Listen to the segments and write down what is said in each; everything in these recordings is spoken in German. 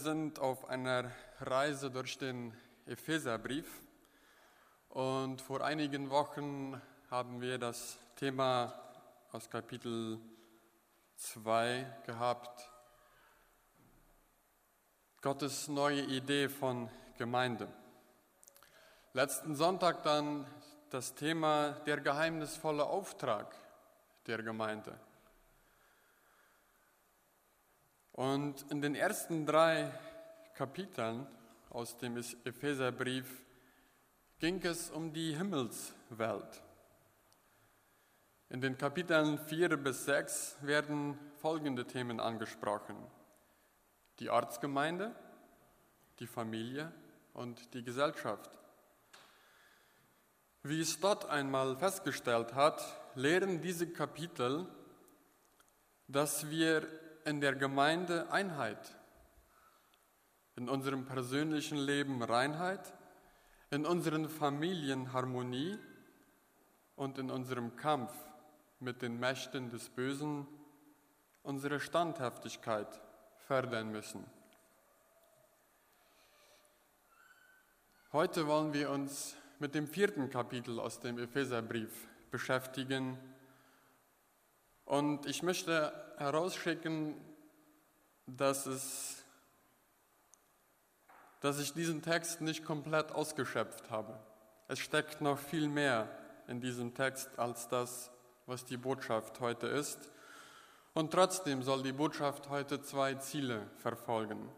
sind auf einer Reise durch den Epheserbrief und vor einigen Wochen haben wir das Thema aus Kapitel 2 gehabt, Gottes neue Idee von Gemeinde. Letzten Sonntag dann das Thema der geheimnisvolle Auftrag der Gemeinde. Und in den ersten drei Kapiteln aus dem Epheserbrief ging es um die Himmelswelt. In den Kapiteln 4 bis 6 werden folgende Themen angesprochen. Die Ortsgemeinde, die Familie und die Gesellschaft. Wie Stott einmal festgestellt hat, lehren diese Kapitel, dass wir in der Gemeinde Einheit, in unserem persönlichen Leben Reinheit, in unseren Familien Harmonie und in unserem Kampf mit den Mächten des Bösen unsere Standhaftigkeit fördern müssen. Heute wollen wir uns mit dem vierten Kapitel aus dem Epheserbrief beschäftigen. Und ich möchte herausschicken, dass, es, dass ich diesen Text nicht komplett ausgeschöpft habe. Es steckt noch viel mehr in diesem Text als das, was die Botschaft heute ist. Und trotzdem soll die Botschaft heute zwei Ziele verfolgen.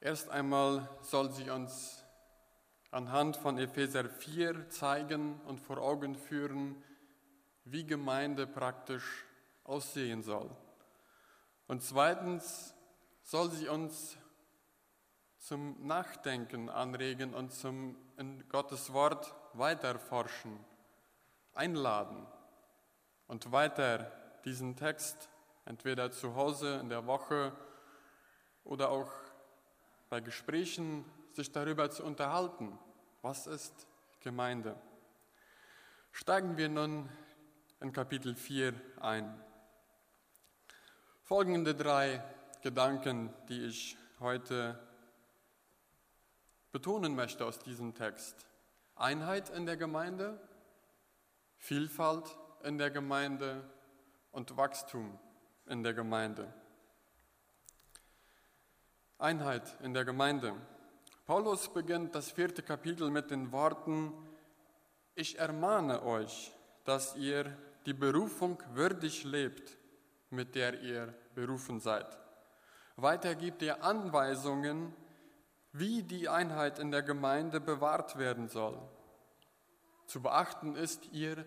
Erst einmal soll sie uns anhand von Epheser 4 zeigen und vor Augen führen, wie Gemeinde praktisch aussehen soll. Und zweitens soll sie uns zum Nachdenken anregen und zum in Gottes Wort weiterforschen, einladen und weiter diesen Text entweder zu Hause in der Woche oder auch bei Gesprächen sich darüber zu unterhalten, was ist Gemeinde. Steigen wir nun in Kapitel 4 ein. Folgende drei Gedanken, die ich heute betonen möchte aus diesem Text. Einheit in der Gemeinde, Vielfalt in der Gemeinde und Wachstum in der Gemeinde. Einheit in der Gemeinde. Paulus beginnt das vierte Kapitel mit den Worten, ich ermahne euch, dass ihr die Berufung würdig lebt, mit der ihr berufen seid. Weiter gibt er Anweisungen, wie die Einheit in der Gemeinde bewahrt werden soll. Zu beachten ist ihr,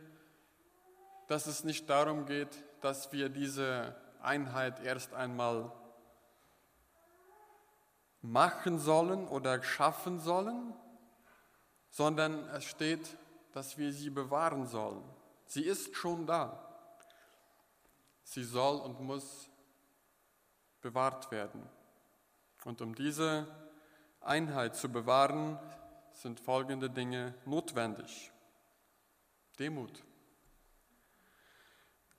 dass es nicht darum geht, dass wir diese Einheit erst einmal machen sollen oder schaffen sollen, sondern es steht, dass wir sie bewahren sollen. Sie ist schon da. Sie soll und muss bewahrt werden. Und um diese Einheit zu bewahren, sind folgende Dinge notwendig. Demut.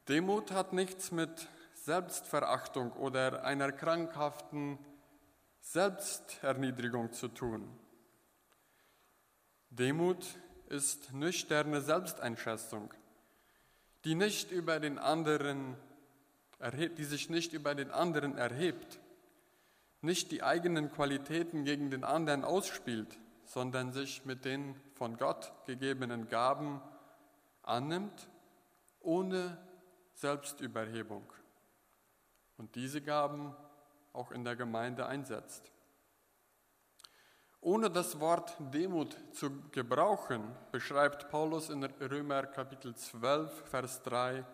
Demut hat nichts mit Selbstverachtung oder einer krankhaften Selbsterniedrigung zu tun. Demut ist nüchterne Selbsteinschätzung, die, nicht über den anderen erhebt, die sich nicht über den anderen erhebt, nicht die eigenen Qualitäten gegen den anderen ausspielt, sondern sich mit den von Gott gegebenen Gaben annimmt, ohne Selbstüberhebung. Und diese Gaben auch in der Gemeinde einsetzt. Ohne das Wort Demut zu gebrauchen, beschreibt Paulus in Römer Kapitel 12, Vers 3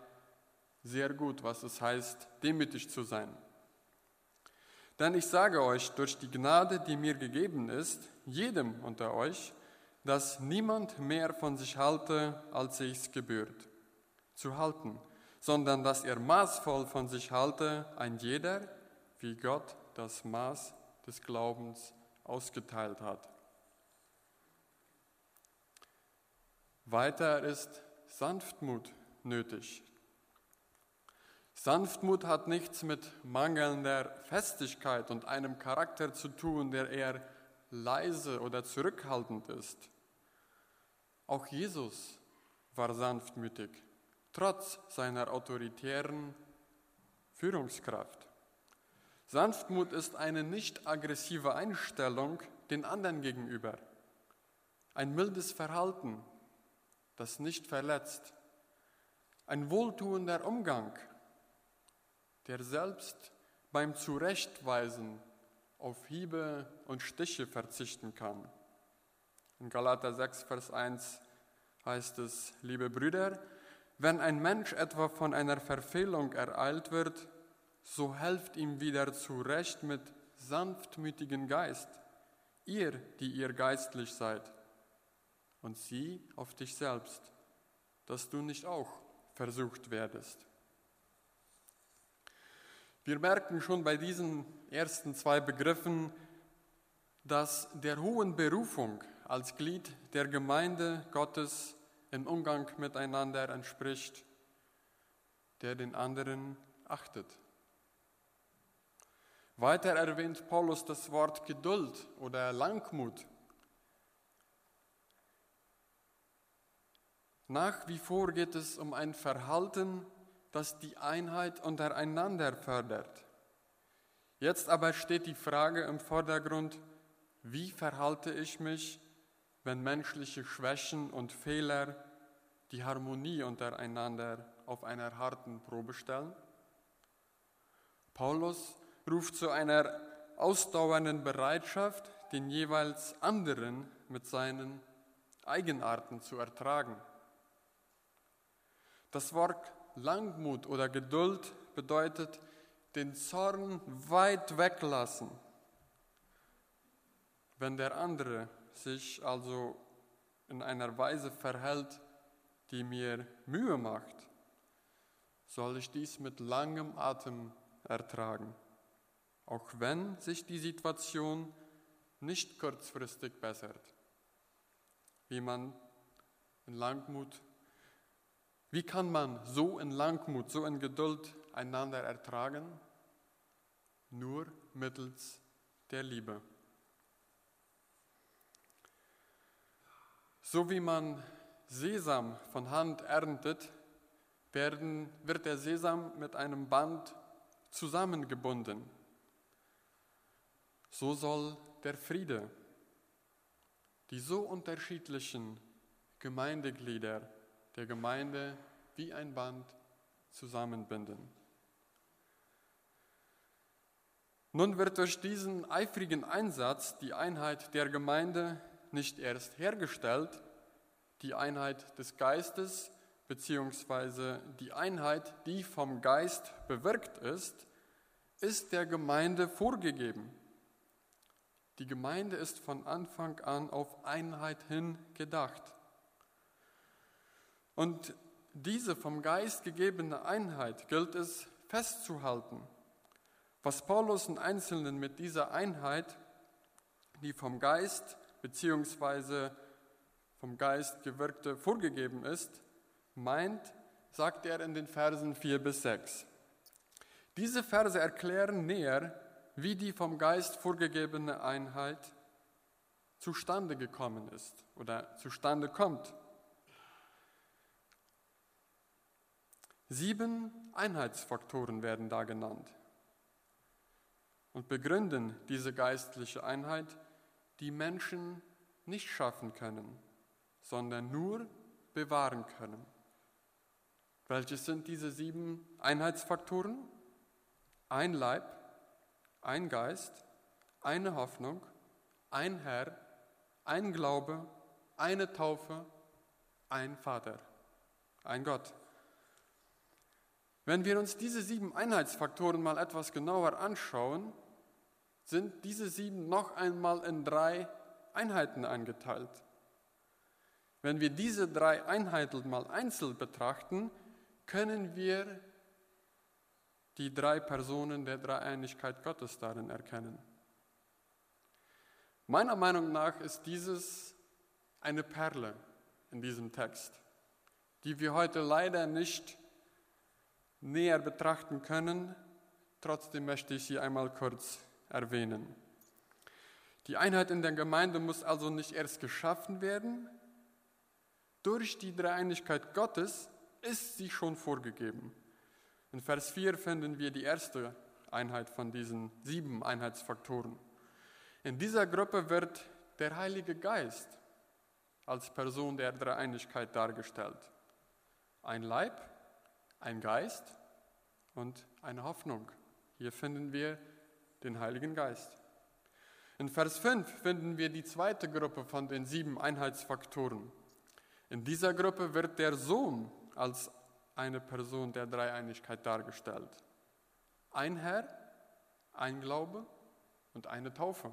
sehr gut, was es heißt, demütig zu sein. Denn ich sage euch durch die Gnade, die mir gegeben ist, jedem unter euch, dass niemand mehr von sich halte, als sich's gebührt, zu halten, sondern dass er maßvoll von sich halte, ein jeder, wie Gott das Maß des Glaubens ausgeteilt hat. Weiter ist Sanftmut nötig. Sanftmut hat nichts mit mangelnder Festigkeit und einem Charakter zu tun, der eher leise oder zurückhaltend ist. Auch Jesus war sanftmütig, trotz seiner autoritären Führungskraft. Sanftmut ist eine nicht aggressive Einstellung den anderen gegenüber, ein mildes Verhalten, das nicht verletzt, ein wohltuender Umgang, der selbst beim Zurechtweisen auf Hiebe und Stiche verzichten kann. In Galater 6, Vers 1 heißt es, liebe Brüder, wenn ein Mensch etwa von einer Verfehlung ereilt wird, so helft ihm wieder zurecht mit sanftmütigem Geist, ihr, die ihr geistlich seid, und sieh auf dich selbst, dass du nicht auch versucht werdest. Wir merken schon bei diesen ersten zwei Begriffen, dass der hohen Berufung als Glied der Gemeinde Gottes im Umgang miteinander entspricht, der den anderen achtet. Weiter erwähnt Paulus das Wort Geduld oder Langmut. Nach wie vor geht es um ein Verhalten, das die Einheit untereinander fördert. Jetzt aber steht die Frage im Vordergrund, wie verhalte ich mich, wenn menschliche Schwächen und Fehler die Harmonie untereinander auf einer harten Probe stellen? Paulus ruft zu einer ausdauernden Bereitschaft, den jeweils anderen mit seinen Eigenarten zu ertragen. Das Wort Langmut oder Geduld bedeutet den Zorn weit weglassen. Wenn der andere sich also in einer Weise verhält, die mir Mühe macht, soll ich dies mit langem Atem ertragen auch wenn sich die Situation nicht kurzfristig bessert. Wie man in Langmut, wie kann man so in Langmut, so in Geduld einander ertragen? Nur mittels der Liebe. So wie man Sesam von Hand erntet, werden, wird der Sesam mit einem Band zusammengebunden so soll der Friede die so unterschiedlichen Gemeindeglieder der Gemeinde wie ein Band zusammenbinden. Nun wird durch diesen eifrigen Einsatz die Einheit der Gemeinde nicht erst hergestellt, die Einheit des Geistes beziehungsweise die Einheit, die vom Geist bewirkt ist, ist der Gemeinde vorgegeben. Die Gemeinde ist von Anfang an auf Einheit hin gedacht. Und diese vom Geist gegebene Einheit gilt es festzuhalten. Was Paulus in Einzelnen mit dieser Einheit, die vom Geist bzw. vom Geist gewirkte, vorgegeben ist, meint, sagt er in den Versen 4 bis 6. Diese Verse erklären näher, wie die vom Geist vorgegebene Einheit zustande gekommen ist oder zustande kommt. Sieben Einheitsfaktoren werden da genannt und begründen diese geistliche Einheit, die Menschen nicht schaffen können, sondern nur bewahren können. Welche sind diese sieben Einheitsfaktoren? Ein Leib, ein Geist, eine Hoffnung, ein Herr, ein Glaube, eine Taufe, ein Vater, ein Gott. Wenn wir uns diese sieben Einheitsfaktoren mal etwas genauer anschauen, sind diese sieben noch einmal in drei Einheiten eingeteilt. Wenn wir diese drei Einheiten mal einzeln betrachten, können wir die drei Personen der Dreieinigkeit Gottes darin erkennen. Meiner Meinung nach ist dieses eine Perle in diesem Text, die wir heute leider nicht näher betrachten können. Trotzdem möchte ich sie einmal kurz erwähnen. Die Einheit in der Gemeinde muss also nicht erst geschaffen werden. Durch die Dreieinigkeit Gottes ist sie schon vorgegeben. In Vers 4 finden wir die erste Einheit von diesen sieben Einheitsfaktoren. In dieser Gruppe wird der Heilige Geist als Person der Dreieinigkeit dargestellt. Ein Leib, ein Geist und eine Hoffnung. Hier finden wir den Heiligen Geist. In Vers 5 finden wir die zweite Gruppe von den sieben Einheitsfaktoren. In dieser Gruppe wird der Sohn als eine Person der Dreieinigkeit dargestellt. Ein Herr, ein Glaube und eine Taufe.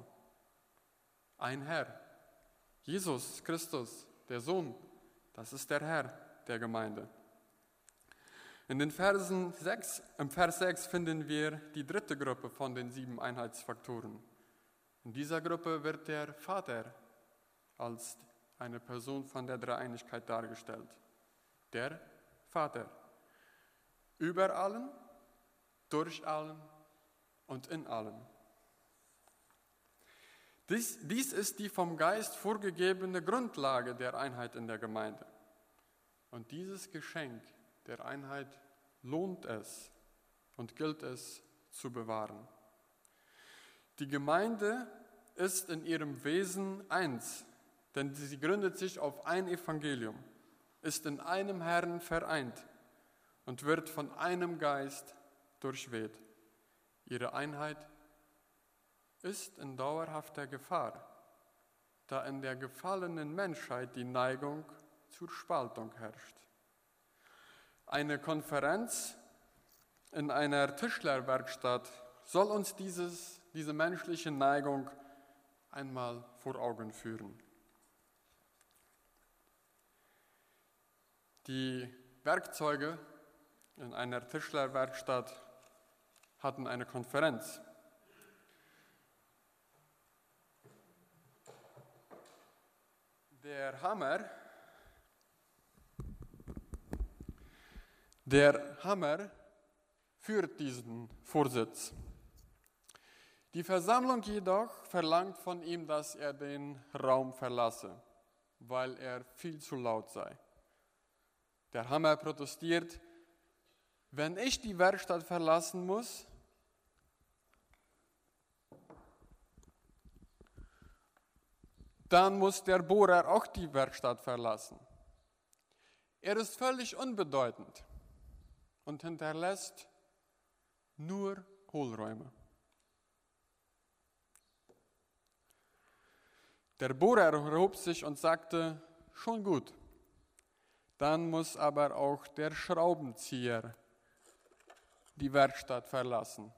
Ein Herr. Jesus Christus, der Sohn, das ist der Herr der Gemeinde. In den Versen 6, Im Vers 6 finden wir die dritte Gruppe von den sieben Einheitsfaktoren. In dieser Gruppe wird der Vater als eine Person von der Dreieinigkeit dargestellt. Der Vater. Über allen, durch allen und in allen. Dies, dies ist die vom Geist vorgegebene Grundlage der Einheit in der Gemeinde. Und dieses Geschenk der Einheit lohnt es und gilt es zu bewahren. Die Gemeinde ist in ihrem Wesen eins, denn sie gründet sich auf ein Evangelium, ist in einem Herrn vereint und wird von einem Geist durchweht. Ihre Einheit ist in dauerhafter Gefahr, da in der gefallenen Menschheit die Neigung zur Spaltung herrscht. Eine Konferenz in einer Tischlerwerkstatt soll uns dieses, diese menschliche Neigung einmal vor Augen führen. Die Werkzeuge in einer Tischlerwerkstatt hatten eine Konferenz. Der Hammer, der Hammer führt diesen Vorsitz. Die Versammlung jedoch verlangt von ihm, dass er den Raum verlasse, weil er viel zu laut sei. Der Hammer protestiert, wenn ich die Werkstatt verlassen muss, dann muss der Bohrer auch die Werkstatt verlassen. Er ist völlig unbedeutend und hinterlässt nur Hohlräume. Der Bohrer erhob sich und sagte, schon gut, dann muss aber auch der Schraubenzieher die Werkstatt verlassen.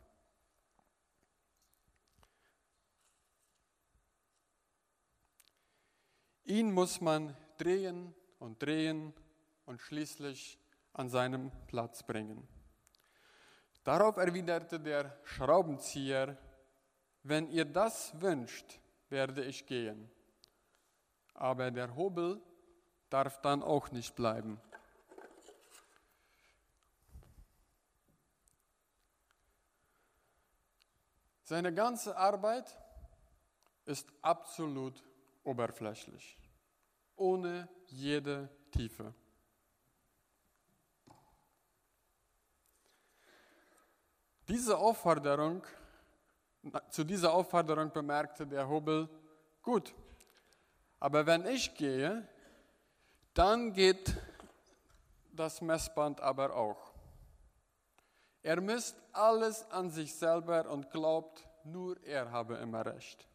Ihn muss man drehen und drehen und schließlich an seinem Platz bringen. Darauf erwiderte der Schraubenzieher, wenn ihr das wünscht, werde ich gehen. Aber der Hobel darf dann auch nicht bleiben. Seine ganze Arbeit ist absolut oberflächlich, ohne jede Tiefe. Diese Aufforderung, zu dieser Aufforderung bemerkte der Hobel, gut, aber wenn ich gehe, dann geht das Messband aber auch. Er misst alles an sich selber und glaubt, nur er habe immer recht.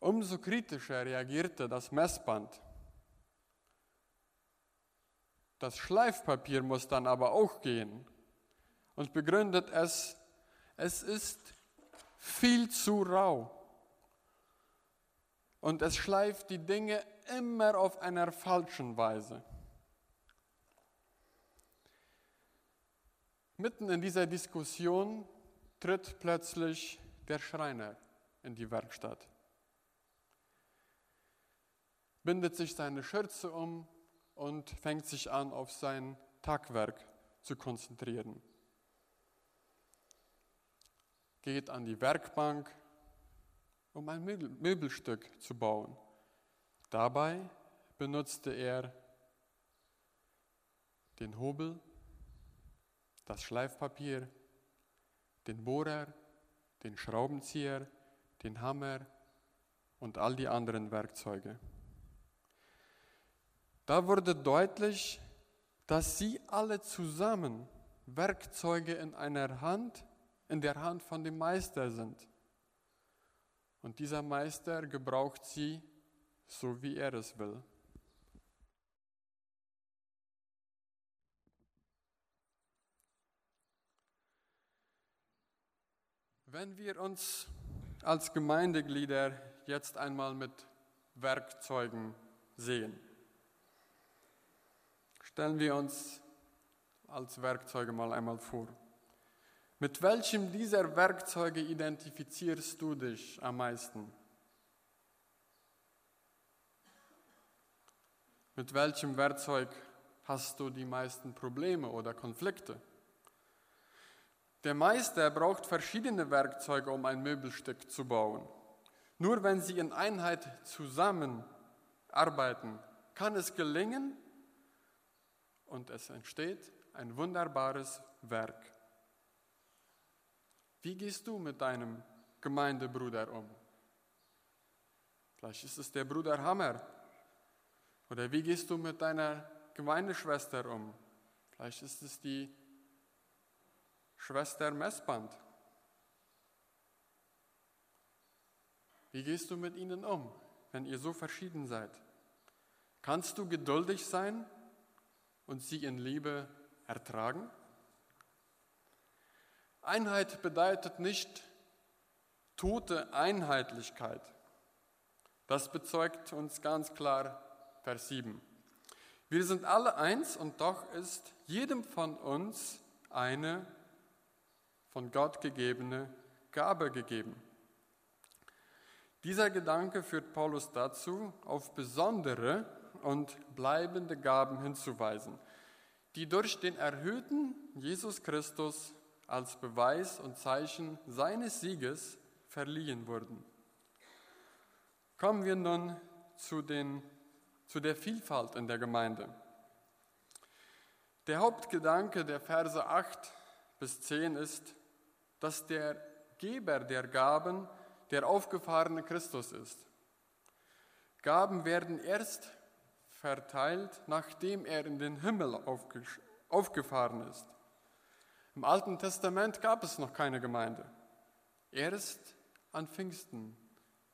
Umso kritischer reagierte das Messband. Das Schleifpapier muss dann aber auch gehen und begründet es, es ist viel zu rau. Und es schleift die Dinge immer auf einer falschen Weise. Mitten in dieser Diskussion tritt plötzlich der Schreiner in die Werkstatt. bindet sich seine Schürze um und fängt sich an, auf sein Tagwerk zu konzentrieren. Geht an die Werkbank, um ein Möbelstück zu bauen. Dabei benutzte er den Hobel, das Schleifpapier, den Bohrer, den Schraubenzieher, den Hammer und all die anderen Werkzeuge. Da wurde deutlich, dass sie alle zusammen Werkzeuge in einer Hand, in der Hand von dem Meister sind. Und dieser Meister gebraucht sie so, wie er es will. Wenn wir uns als Gemeindeglieder jetzt einmal mit Werkzeugen sehen, stellen wir uns als Werkzeuge mal einmal vor. Mit welchem dieser Werkzeuge identifizierst du dich am meisten? Mit welchem Werkzeug hast du die meisten Probleme oder Konflikte? Der Meister braucht verschiedene Werkzeuge, um ein Möbelstück zu bauen. Nur wenn sie in Einheit zusammenarbeiten, kann es gelingen und es entsteht ein wunderbares Werk. Wie gehst du mit deinem Gemeindebruder um? Vielleicht ist es der Bruder Hammer. Oder wie gehst du mit deiner Gemeindeschwester um? Vielleicht ist es die Schwester Messband. Wie gehst du mit ihnen um, wenn ihr so verschieden seid? Kannst du geduldig sein und sie in Liebe ertragen? Einheit bedeutet nicht tote Einheitlichkeit. Das bezeugt uns ganz klar Vers 7. Wir sind alle eins und doch ist jedem von uns eine von Gott gegebene Gabe gegeben. Dieser Gedanke führt Paulus dazu, auf besondere und bleibende Gaben hinzuweisen, die durch den erhöhten Jesus Christus als Beweis und Zeichen seines Sieges verliehen wurden. Kommen wir nun zu, den, zu der Vielfalt in der Gemeinde. Der Hauptgedanke der Verse 8 bis 10 ist, dass der Geber der Gaben der aufgefahrene Christus ist. Gaben werden erst verteilt, nachdem er in den Himmel aufgefahren ist. Im Alten Testament gab es noch keine Gemeinde. Erst an Pfingsten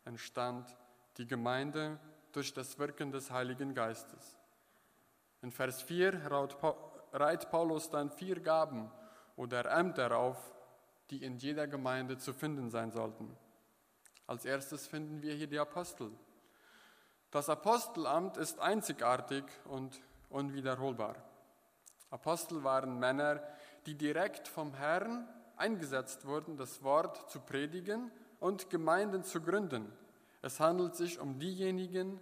entstand die Gemeinde durch das Wirken des Heiligen Geistes. In Vers 4 reiht Paulus dann vier Gaben oder Ämter auf, die in jeder Gemeinde zu finden sein sollten. Als erstes finden wir hier die Apostel. Das Apostelamt ist einzigartig und unwiederholbar. Apostel waren Männer, die direkt vom Herrn eingesetzt wurden, das Wort zu predigen und Gemeinden zu gründen. Es handelt sich um diejenigen,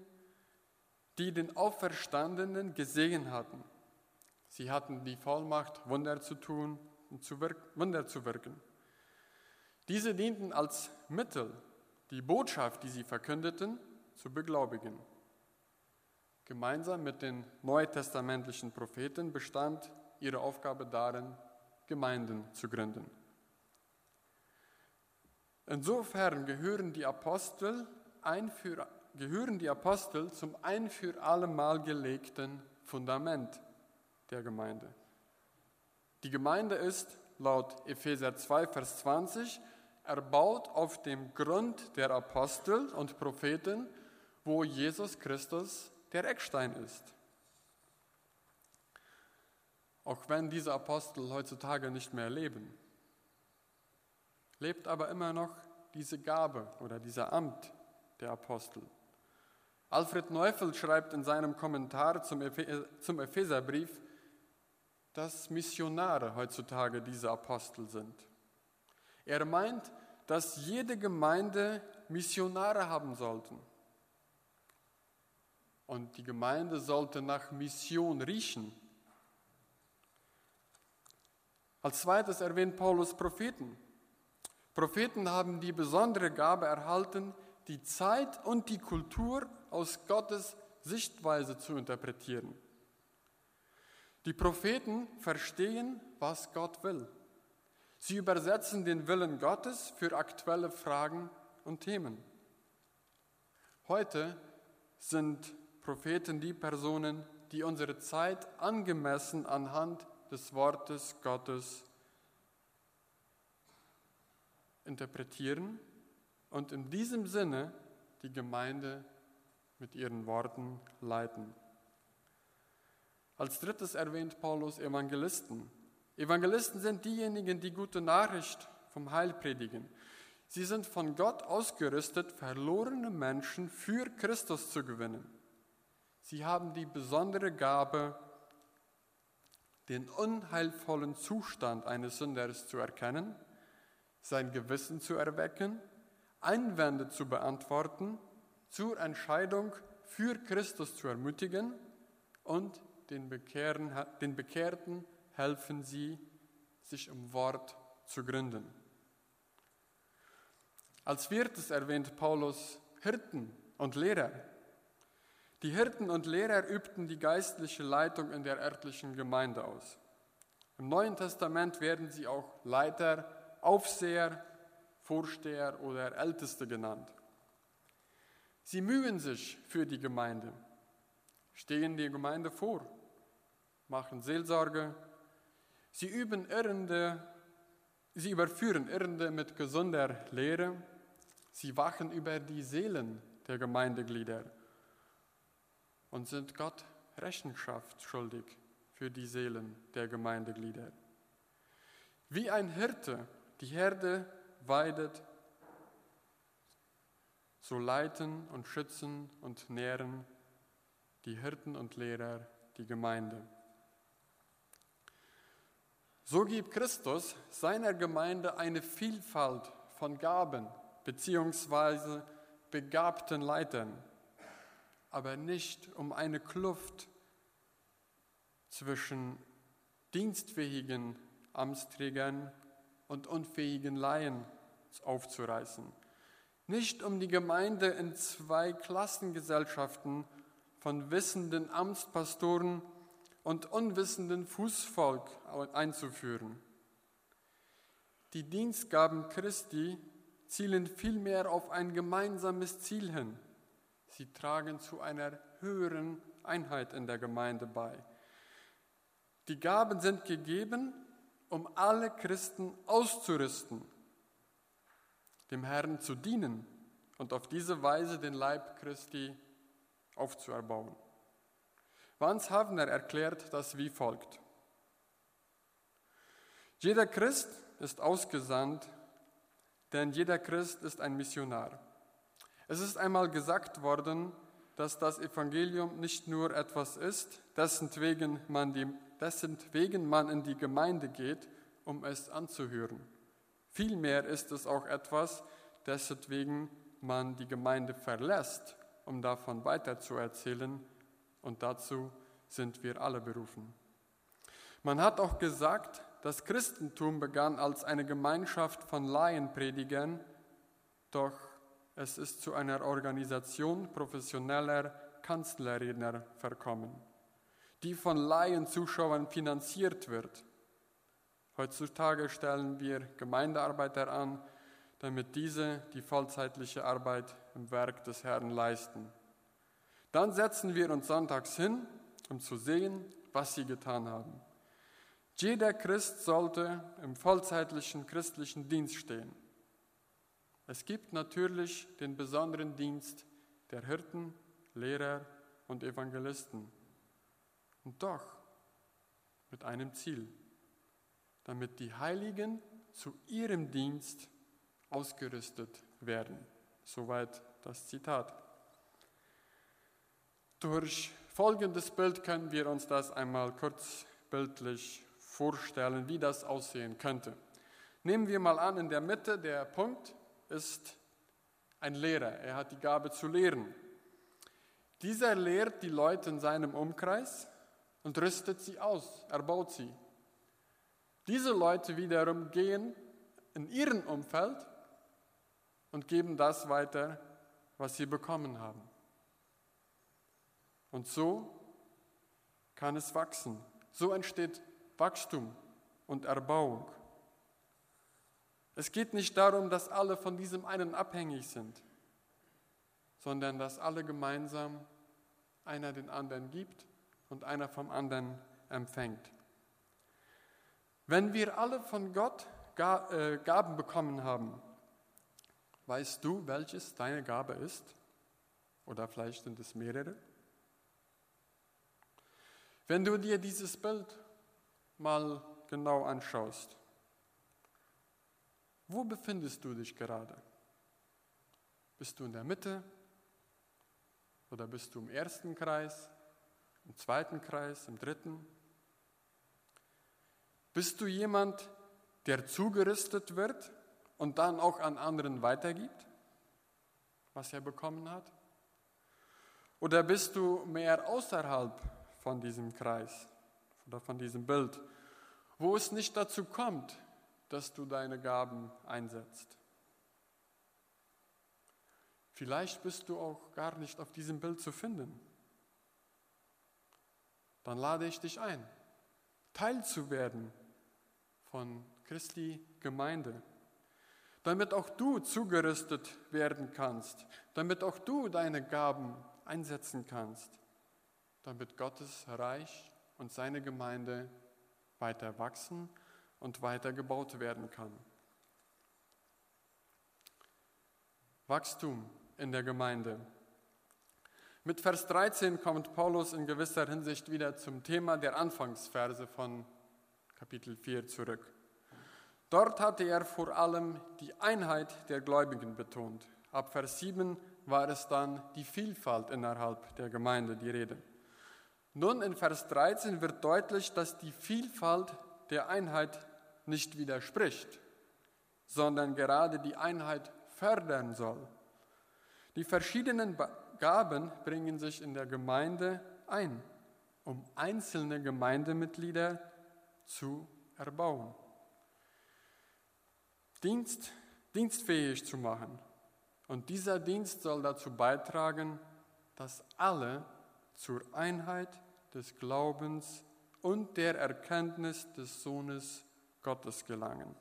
die den Auferstandenen gesehen hatten. Sie hatten die Vollmacht, Wunder zu tun und zu Wunder zu wirken. Diese dienten als Mittel, die Botschaft, die sie verkündeten, zu beglaubigen. Gemeinsam mit den neutestamentlichen Propheten bestand ihre Aufgabe darin, Gemeinden zu gründen. Insofern gehören die Apostel, ein für, gehören die Apostel zum ein für alle Mal gelegten Fundament der Gemeinde. Die Gemeinde ist laut Epheser 2, Vers 20 erbaut auf dem Grund der Apostel und Propheten, wo Jesus Christus der Eckstein ist. Auch wenn diese Apostel heutzutage nicht mehr leben, lebt aber immer noch diese Gabe oder dieser Amt der Apostel. Alfred Neufeld schreibt in seinem Kommentar zum, Epheserbrief, dass Missionare heutzutage diese Apostel sind. Er meint, dass jede Gemeinde Missionare haben sollten. Und die Gemeinde sollte nach Mission riechen. Als zweites erwähnt Paulus Propheten. Propheten haben die besondere Gabe erhalten, die Zeit und die Kultur aus Gottes Sichtweise zu interpretieren. Die Propheten verstehen, was Gott will. Sie übersetzen den Willen Gottes für aktuelle Fragen und Themen. Heute sind Propheten die Personen, die unsere Zeit angemessen anhand des Wortes Gottes interpretieren und in diesem Sinne die Gemeinde mit ihren Worten leiten. Als drittes erwähnt Paulus Evangelisten. Evangelisten sind diejenigen, die gute Nachricht vom Heil predigen. Sie sind von Gott ausgerüstet, verlorene Menschen für Christus zu gewinnen. Sie haben die besondere Gabe, den unheilvollen Zustand eines Sünders zu erkennen, sein Gewissen zu erwecken, Einwände zu beantworten, zur Entscheidung für Christus zu ermutigen und den, Bekehren, den Bekehrten helfen sie, sich im Wort zu gründen. Als viertes erwähnt Paulus Hirten und Lehrer. Die Hirten und Lehrer übten die geistliche Leitung in der örtlichen Gemeinde aus. Im Neuen Testament werden sie auch Leiter, Aufseher, Vorsteher oder Älteste genannt. Sie mühen sich für die Gemeinde, stehen die Gemeinde vor, machen Seelsorge, sie üben Irrende, sie überführen Irrende mit gesunder Lehre, sie wachen über die Seelen der Gemeindeglieder und sind Gott Rechenschaft schuldig für die Seelen der Gemeindeglieder. Wie ein Hirte die Herde weidet, so leiten und schützen und nähren die Hirten und Lehrer die Gemeinde. So gibt Christus seiner Gemeinde eine Vielfalt von Gaben bzw. begabten Leitern aber nicht um eine Kluft zwischen dienstfähigen Amtsträgern und unfähigen Laien aufzureißen. Nicht um die Gemeinde in zwei Klassengesellschaften von wissenden Amtspastoren und unwissenden Fußvolk einzuführen. Die Dienstgaben Christi zielen vielmehr auf ein gemeinsames Ziel hin – Sie tragen zu einer höheren Einheit in der Gemeinde bei. Die Gaben sind gegeben, um alle Christen auszurüsten, dem Herrn zu dienen und auf diese Weise den Leib Christi aufzuerbauen. Vance Havner erklärt das wie folgt. Jeder Christ ist ausgesandt, denn jeder Christ ist ein Missionar. Es ist einmal gesagt worden, dass das Evangelium nicht nur etwas ist, dessen wegen man, die, dessen wegen man in die Gemeinde geht, um es anzuhören. Vielmehr ist es auch etwas, dessen wegen man die Gemeinde verlässt, um davon weiterzuerzählen. Und dazu sind wir alle berufen. Man hat auch gesagt, das Christentum begann als eine Gemeinschaft von Laienpredigern, doch es ist zu einer Organisation professioneller Kanzlerredner verkommen, die von Laienzuschauern finanziert wird. Heutzutage stellen wir Gemeindearbeiter an, damit diese die vollzeitliche Arbeit im Werk des Herrn leisten. Dann setzen wir uns sonntags hin, um zu sehen, was sie getan haben. Jeder Christ sollte im vollzeitlichen christlichen Dienst stehen. Es gibt natürlich den besonderen Dienst der Hirten, Lehrer und Evangelisten. Und doch mit einem Ziel, damit die Heiligen zu ihrem Dienst ausgerüstet werden. Soweit das Zitat. Durch folgendes Bild können wir uns das einmal kurz bildlich vorstellen, wie das aussehen könnte. Nehmen wir mal an, in der Mitte der Punkt ist ein Lehrer. Er hat die Gabe zu lehren. Dieser lehrt die Leute in seinem Umkreis und rüstet sie aus, erbaut sie. Diese Leute wiederum gehen in ihren Umfeld und geben das weiter, was sie bekommen haben. Und so kann es wachsen. So entsteht Wachstum und Erbauung. Es geht nicht darum, dass alle von diesem einen abhängig sind, sondern dass alle gemeinsam einer den anderen gibt und einer vom anderen empfängt. Wenn wir alle von Gott äh, Gaben bekommen haben, weißt du, welches deine Gabe ist? Oder vielleicht sind es mehrere? Wenn du dir dieses Bild mal genau anschaust, wo befindest du dich gerade? Bist du in der Mitte? Oder bist du im ersten Kreis, im zweiten Kreis, im dritten? Bist du jemand, der zugerüstet wird und dann auch an anderen weitergibt, was er bekommen hat? Oder bist du mehr außerhalb von diesem Kreis oder von diesem Bild, wo es nicht dazu kommt, dass du deine Gaben einsetzt. Vielleicht bist du auch gar nicht auf diesem Bild zu finden. Dann lade ich dich ein, Teil zu werden von Christi Gemeinde, damit auch du zugerüstet werden kannst, damit auch du deine Gaben einsetzen kannst damit Gottes Reich und seine Gemeinde weiter wachsen und weiter gebaut werden kann. Wachstum in der Gemeinde. Mit Vers 13 kommt Paulus in gewisser Hinsicht wieder zum Thema der Anfangsverse von Kapitel 4 zurück. Dort hatte er vor allem die Einheit der Gläubigen betont. Ab Vers 7 war es dann die Vielfalt innerhalb der Gemeinde die Rede. Nun in Vers 13 wird deutlich, dass die Vielfalt der Einheit nicht widerspricht, sondern gerade die Einheit fördern soll. Die verschiedenen Gaben bringen sich in der Gemeinde ein, um einzelne Gemeindemitglieder zu erbauen, Dienst, dienstfähig zu machen. Und dieser Dienst soll dazu beitragen, dass alle zur Einheit des Glaubens und der Erkenntnis des Sohnes Gottes gelangen.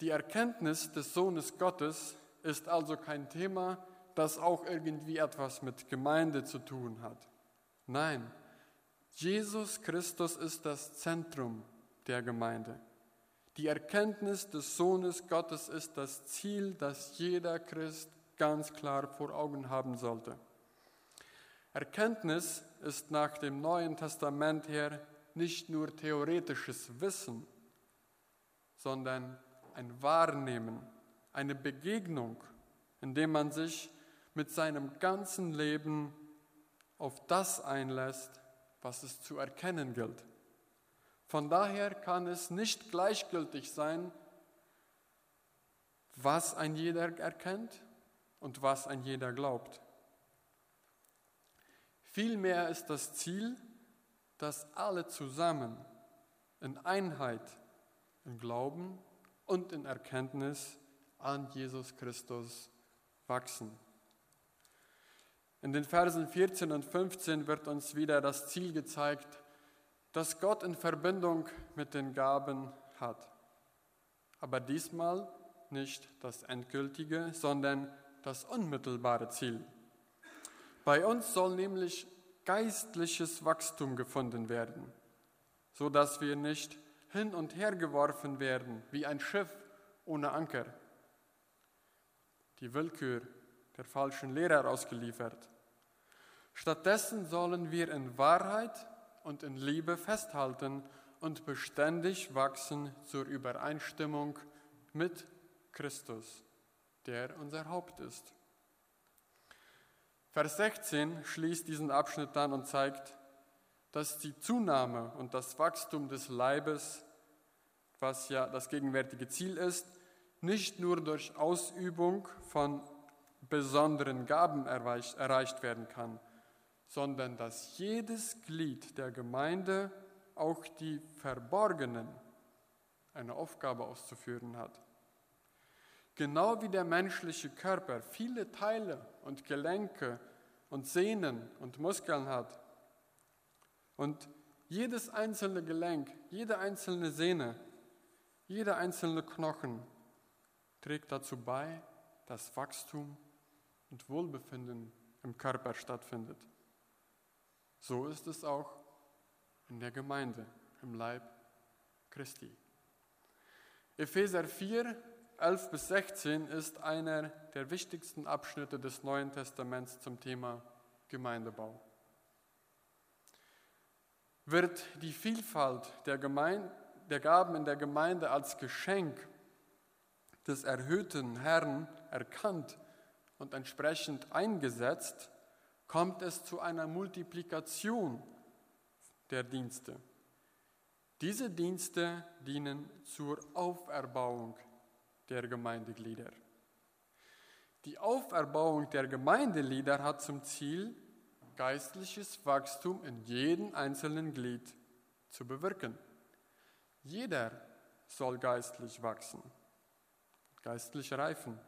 Die Erkenntnis des Sohnes Gottes ist also kein Thema, das auch irgendwie etwas mit Gemeinde zu tun hat. Nein, Jesus Christus ist das Zentrum der Gemeinde. Die Erkenntnis des Sohnes Gottes ist das Ziel, das jeder Christ ganz klar vor Augen haben sollte. Erkenntnis ist nach dem Neuen Testament her nicht nur theoretisches Wissen, sondern ein Wahrnehmen, eine Begegnung, in dem man sich mit seinem ganzen Leben auf das einlässt, was es zu erkennen gilt. Von daher kann es nicht gleichgültig sein, was ein jeder erkennt und was ein jeder glaubt. Vielmehr ist das Ziel, dass alle zusammen in Einheit, im Glauben und in Erkenntnis an Jesus Christus wachsen. In den Versen 14 und 15 wird uns wieder das Ziel gezeigt, das Gott in Verbindung mit den Gaben hat. Aber diesmal nicht das endgültige, sondern das unmittelbare Ziel. Bei uns soll nämlich geistliches Wachstum gefunden werden, so dass wir nicht hin und her geworfen werden wie ein Schiff ohne Anker. Die Willkür der falschen Lehrer ausgeliefert. Stattdessen sollen wir in Wahrheit und in Liebe festhalten und beständig wachsen zur Übereinstimmung mit Christus der unser Haupt ist. Vers 16 schließt diesen Abschnitt dann und zeigt, dass die Zunahme und das Wachstum des Leibes, was ja das gegenwärtige Ziel ist, nicht nur durch Ausübung von besonderen Gaben erreicht werden kann, sondern dass jedes Glied der Gemeinde auch die verborgenen eine Aufgabe auszuführen hat. Genau wie der menschliche Körper viele Teile und Gelenke und Sehnen und Muskeln hat und jedes einzelne Gelenk, jede einzelne Sehne, jeder einzelne Knochen trägt dazu bei, dass Wachstum und Wohlbefinden im Körper stattfindet. So ist es auch in der Gemeinde, im Leib Christi. Epheser 4, 11 bis 16 ist einer der wichtigsten Abschnitte des Neuen Testaments zum Thema Gemeindebau. Wird die Vielfalt der, Gemeinde, der Gaben in der Gemeinde als Geschenk des erhöhten Herrn erkannt und entsprechend eingesetzt, kommt es zu einer Multiplikation der Dienste. Diese Dienste dienen zur Auferbauung der Gemeindeglieder. Die Auferbauung der Gemeindeglieder hat zum Ziel, geistliches Wachstum in jedem einzelnen Glied zu bewirken. Jeder soll geistlich wachsen, geistlich reifen.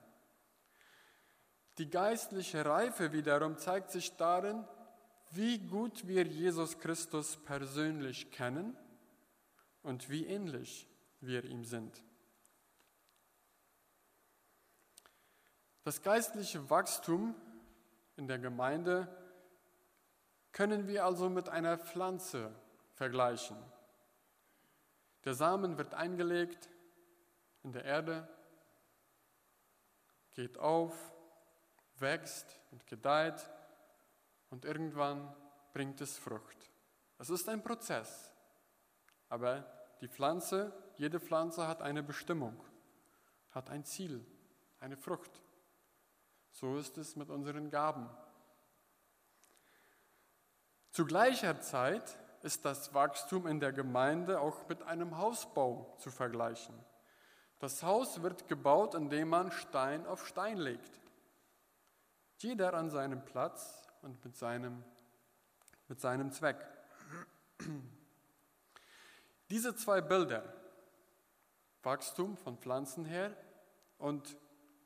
Die geistliche Reife wiederum zeigt sich darin, wie gut wir Jesus Christus persönlich kennen und wie ähnlich wir ihm sind. Das geistliche Wachstum in der Gemeinde können wir also mit einer Pflanze vergleichen. Der Samen wird eingelegt in der Erde, geht auf, wächst und gedeiht und irgendwann bringt es Frucht. Es ist ein Prozess, aber die Pflanze, jede Pflanze hat eine Bestimmung, hat ein Ziel, eine Frucht. So ist es mit unseren Gaben. Zu gleicher Zeit ist das Wachstum in der Gemeinde auch mit einem Hausbau zu vergleichen. Das Haus wird gebaut, indem man Stein auf Stein legt. Jeder an seinem Platz und mit seinem, mit seinem Zweck. Diese zwei Bilder, Wachstum von Pflanzen her und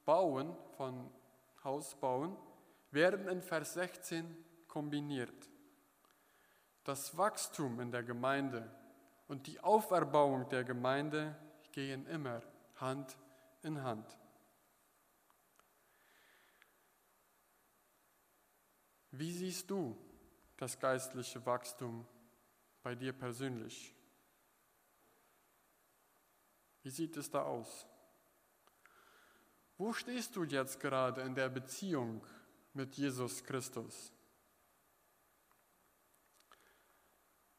Bauen von Hausbauen, werden in Vers 16 kombiniert. Das Wachstum in der Gemeinde und die Auferbauung der Gemeinde gehen immer Hand in Hand. Wie siehst du das geistliche Wachstum bei dir persönlich? Wie sieht es da aus? Wo stehst du jetzt gerade in der Beziehung mit Jesus Christus?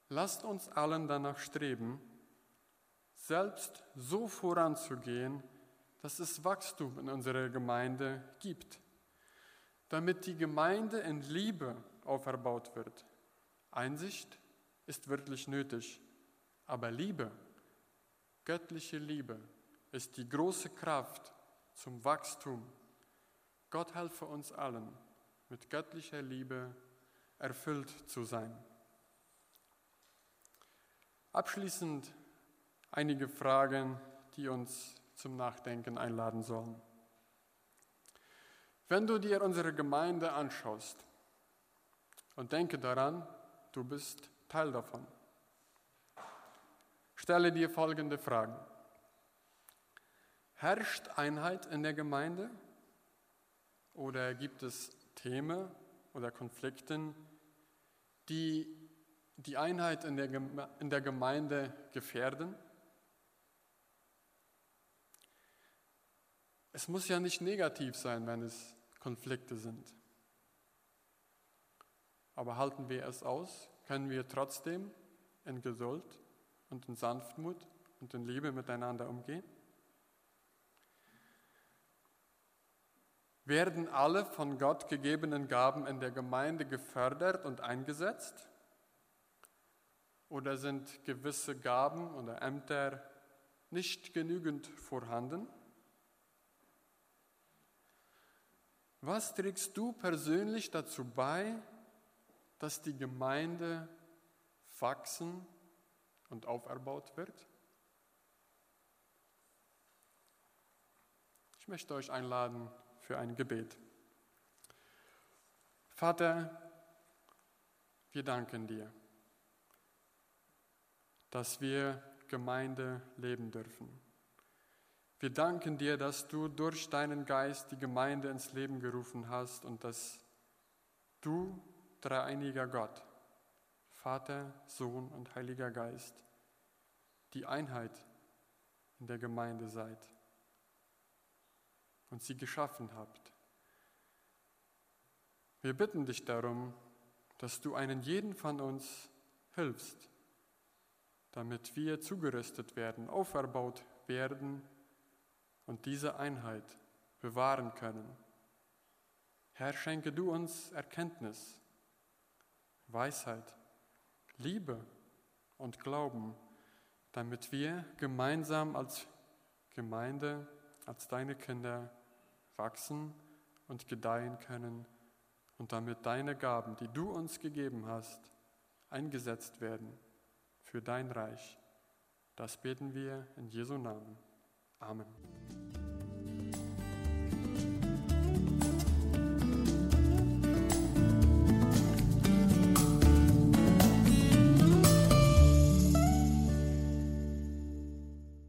Lasst uns allen danach streben, selbst so voranzugehen, dass es Wachstum in unserer Gemeinde gibt damit die Gemeinde in Liebe auferbaut wird. Einsicht ist wirklich nötig, aber Liebe, göttliche Liebe, ist die große Kraft zum Wachstum. Gott helfe uns allen, mit göttlicher Liebe erfüllt zu sein. Abschließend einige Fragen, die uns zum Nachdenken einladen sollen. Wenn du dir unsere Gemeinde anschaust und denke daran, du bist Teil davon, stelle dir folgende Fragen. Herrscht Einheit in der Gemeinde oder gibt es Themen oder Konflikte, die die Einheit in der, in der Gemeinde gefährden? Es muss ja nicht negativ sein, wenn es Konflikte sind. Aber halten wir es aus? Können wir trotzdem in Geduld und in Sanftmut und in Liebe miteinander umgehen? Werden alle von Gott gegebenen Gaben in der Gemeinde gefördert und eingesetzt? Oder sind gewisse Gaben oder Ämter nicht genügend vorhanden? Was trägst du persönlich dazu bei, dass die Gemeinde wachsen und auferbaut wird? Ich möchte euch einladen für ein Gebet. Vater, wir danken dir, dass wir Gemeinde leben dürfen. Wir danken dir, dass du durch deinen Geist die Gemeinde ins Leben gerufen hast und dass du, dreieiniger Gott, Vater, Sohn und Heiliger Geist, die Einheit in der Gemeinde seid und sie geschaffen habt. Wir bitten dich darum, dass du einen jeden von uns hilfst, damit wir zugerüstet werden, auferbaut werden und diese Einheit bewahren können. Herr, schenke du uns Erkenntnis, Weisheit, Liebe und Glauben, damit wir gemeinsam als Gemeinde, als deine Kinder wachsen und gedeihen können und damit deine Gaben, die du uns gegeben hast, eingesetzt werden für dein Reich. Das beten wir in Jesu Namen. Amen.